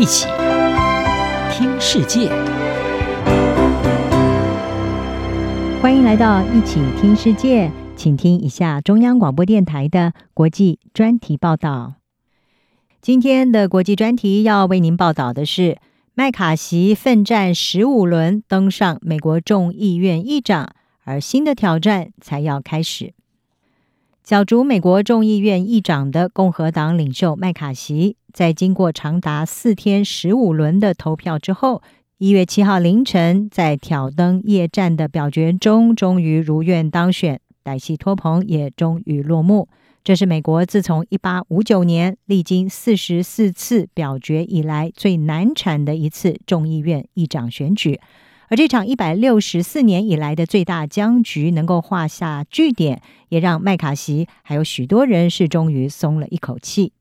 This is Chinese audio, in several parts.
一起听世界，欢迎来到一起听世界，请听一下中央广播电台的国际专题报道。今天的国际专题要为您报道的是，麦卡锡奋战十五轮登上美国众议院议长，而新的挑战才要开始。角逐美国众议院议长的共和党领袖麦卡锡，在经过长达四天十五轮的投票之后，一月七号凌晨在挑灯夜战的表决中，终于如愿当选，歹戏拖棚也终于落幕。这是美国自从一八五九年历经四十四次表决以来最难产的一次众议院议长选举。而这场一百六十四年以来的最大僵局能够画下句点，也让麦卡锡还有许多人是终于松了一口气。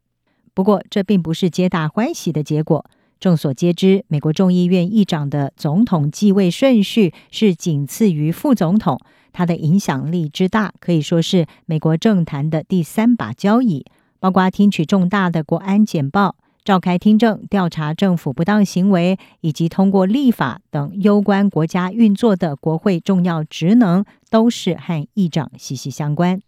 不过，这并不是皆大欢喜的结果。众所皆知，美国众议院议长的总统继位顺序是仅次于副总统，他的影响力之大，可以说是美国政坛的第三把交椅，包括听取重大的国安简报。召开听证、调查政府不当行为，以及通过立法等攸关国家运作的国会重要职能，都是和议长息息相关。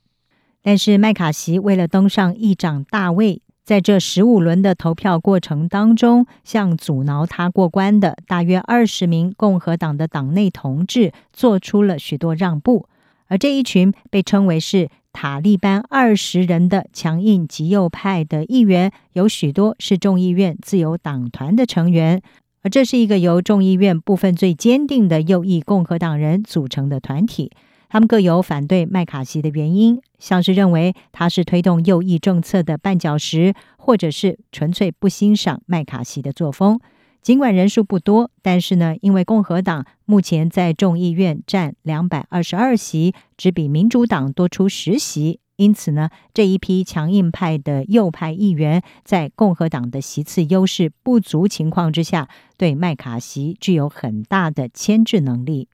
但是麦卡锡为了登上议长大位，在这十五轮的投票过程当中，向阻挠他过关的大约二十名共和党的党内同志做出了许多让步，而这一群被称为是。塔利班二十人的强硬极右派的议员，有许多是众议院自由党团的成员，而这是一个由众议院部分最坚定的右翼共和党人组成的团体。他们各有反对麦卡锡的原因，像是认为他是推动右翼政策的绊脚石，或者是纯粹不欣赏麦卡锡的作风。尽管人数不多，但是呢，因为共和党目前在众议院占两百二十二席，只比民主党多出十席，因此呢，这一批强硬派的右派议员在共和党的席次优势不足情况之下，对麦卡锡具有很大的牵制能力。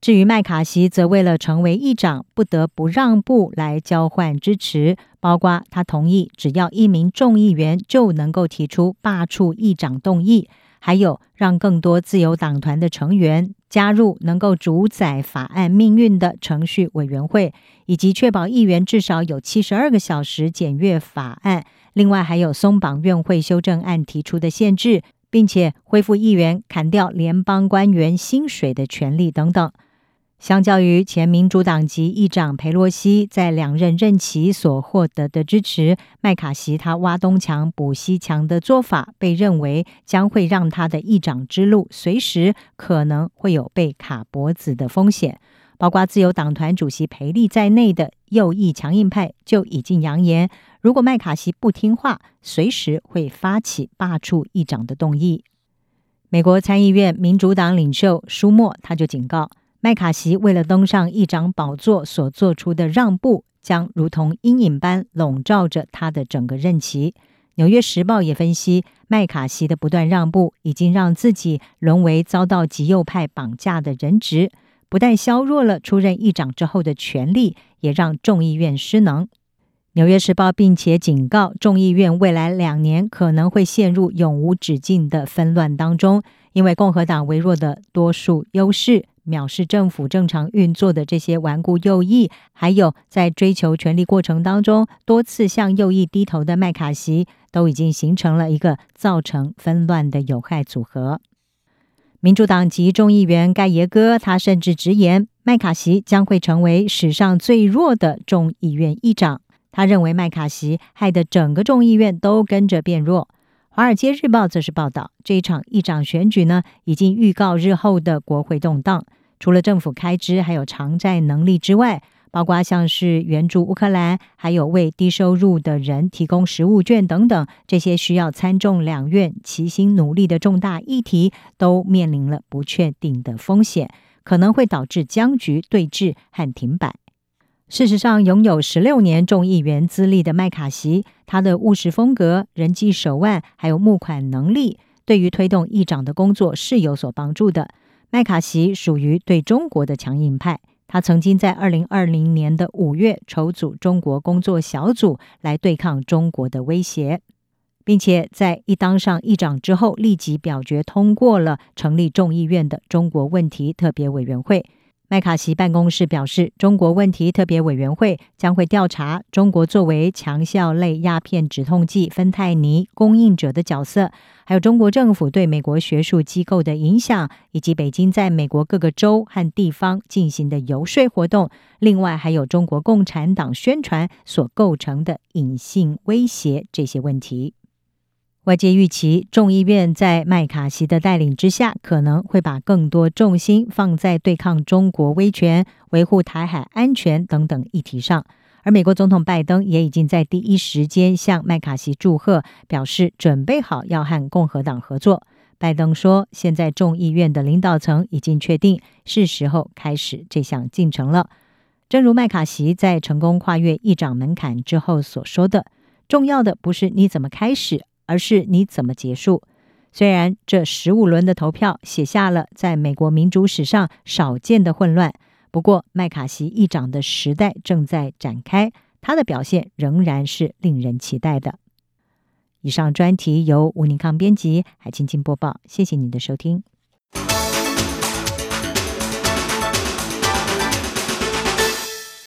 至于麦卡锡，则为了成为议长，不得不让步来交换支持，包括他同意只要一名众议员就能够提出罢黜议长动议，还有让更多自由党团的成员加入能够主宰法案命运的程序委员会，以及确保议员至少有七十二个小时检阅法案。另外，还有松绑院会修正案提出的限制，并且恢复议员砍掉联邦官员薪水的权利等等。相较于前民主党籍议长佩洛西在两任任期所获得的支持，麦卡锡他挖东墙补西墙的做法，被认为将会让他的议长之路随时可能会有被卡脖子的风险。包括自由党团主席裴利在内的右翼强硬派就已经扬言，如果麦卡锡不听话，随时会发起罢黜议长的动议。美国参议院民主党领袖舒默他就警告。麦卡锡为了登上议长宝座所做出的让步，将如同阴影般笼罩着他的整个任期。《纽约时报》也分析，麦卡锡的不断让步，已经让自己沦为遭到极右派绑架的人质，不但削弱了出任议长之后的权力，也让众议院失能。《纽约时报》并且警告，众议院未来两年可能会陷入永无止境的纷乱当中，因为共和党微弱的多数优势。藐视政府正常运作的这些顽固右翼，还有在追求权力过程当中多次向右翼低头的麦卡锡，都已经形成了一个造成纷乱的有害组合。民主党籍众议员盖耶戈，他甚至直言，麦卡锡将会成为史上最弱的众议院议长。他认为麦卡锡害得整个众议院都跟着变弱。《华尔街日报》则是报道，这一场议长选举呢，已经预告日后的国会动荡。除了政府开支还有偿债能力之外，包括像是援助乌克兰，还有为低收入的人提供食物券等等，这些需要参众两院齐心努力的重大议题，都面临了不确定的风险，可能会导致僵局、对峙和停摆。事实上，拥有十六年众议员资历的麦卡锡，他的务实风格、人际手腕还有募款能力，对于推动议长的工作是有所帮助的。麦卡锡属于对中国的强硬派，他曾经在二零二零年的五月筹组中国工作小组来对抗中国的威胁。并且在一当上议长之后，立即表决通过了成立众议院的中国问题特别委员会。麦卡锡办公室表示，中国问题特别委员会将会调查中国作为强效类鸦片止痛剂芬太尼供应者的角色，还有中国政府对美国学术机构的影响，以及北京在美国各个州和地方进行的游说活动。另外，还有中国共产党宣传所构成的隐性威胁这些问题。外界预期，众议院在麦卡锡的带领之下，可能会把更多重心放在对抗中国威权、维护台海安全等等议题上。而美国总统拜登也已经在第一时间向麦卡锡祝贺，表示准备好要和共和党合作。拜登说：“现在众议院的领导层已经确定，是时候开始这项进程了。”正如麦卡锡在成功跨越议长门槛之后所说的：“重要的不是你怎么开始。”而是你怎么结束？虽然这十五轮的投票写下了在美国民主史上少见的混乱，不过麦卡锡议长的时代正在展开，他的表现仍然是令人期待的。以上专题由吴宁康编辑，海清清播报，谢谢你的收听。